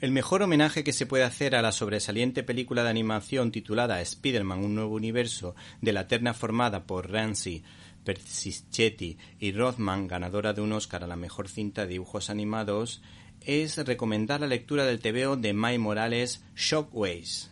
El mejor homenaje que se puede hacer a la sobresaliente película de animación titulada Spider-Man Un nuevo universo, de la terna formada por Ramsey, Persichetti y Rothman, ganadora de un Oscar a la mejor cinta de dibujos animados, es recomendar la lectura del TVO de Mike Morales Shockways,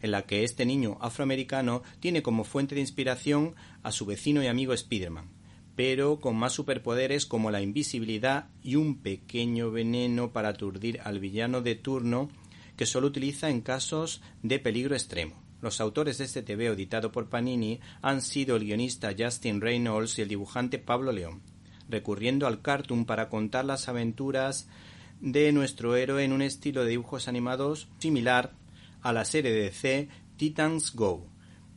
en la que este niño afroamericano tiene como fuente de inspiración a su vecino y amigo Spider-Man pero con más superpoderes como la invisibilidad y un pequeño veneno para aturdir al villano de turno que solo utiliza en casos de peligro extremo. Los autores de este TV editado por Panini han sido el guionista Justin Reynolds y el dibujante Pablo León, recurriendo al cartoon para contar las aventuras de nuestro héroe en un estilo de dibujos animados similar a la serie de DC Titans Go,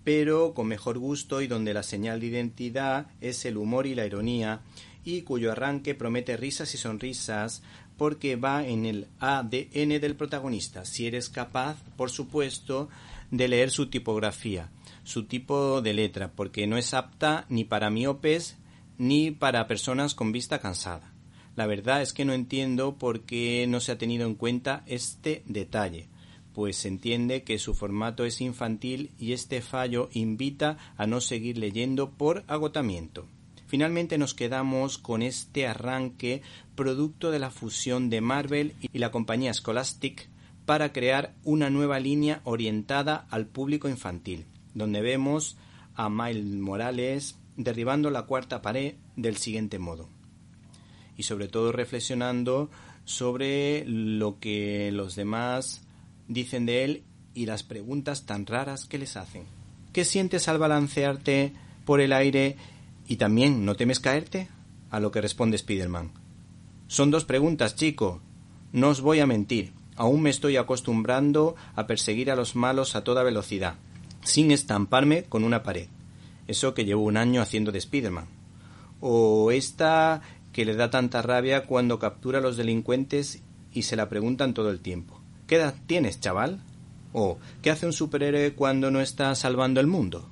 pero con mejor gusto y donde la señal de identidad es el humor y la ironía, y cuyo arranque promete risas y sonrisas porque va en el ADN del protagonista, si eres capaz, por supuesto, de leer su tipografía, su tipo de letra, porque no es apta ni para miopes ni para personas con vista cansada. La verdad es que no entiendo por qué no se ha tenido en cuenta este detalle pues se entiende que su formato es infantil y este fallo invita a no seguir leyendo por agotamiento. Finalmente nos quedamos con este arranque producto de la fusión de Marvel y la compañía Scholastic para crear una nueva línea orientada al público infantil, donde vemos a Miles Morales derribando la cuarta pared del siguiente modo. Y sobre todo reflexionando sobre lo que los demás dicen de él y las preguntas tan raras que les hacen. ¿Qué sientes al balancearte por el aire y también no temes caerte? A lo que responde Spiderman. Son dos preguntas, chico. No os voy a mentir. Aún me estoy acostumbrando a perseguir a los malos a toda velocidad, sin estamparme con una pared. Eso que llevo un año haciendo de Spiderman. O esta que le da tanta rabia cuando captura a los delincuentes y se la preguntan todo el tiempo. ¿Qué edad tienes, chaval? ¿O qué hace un superhéroe cuando no está salvando el mundo?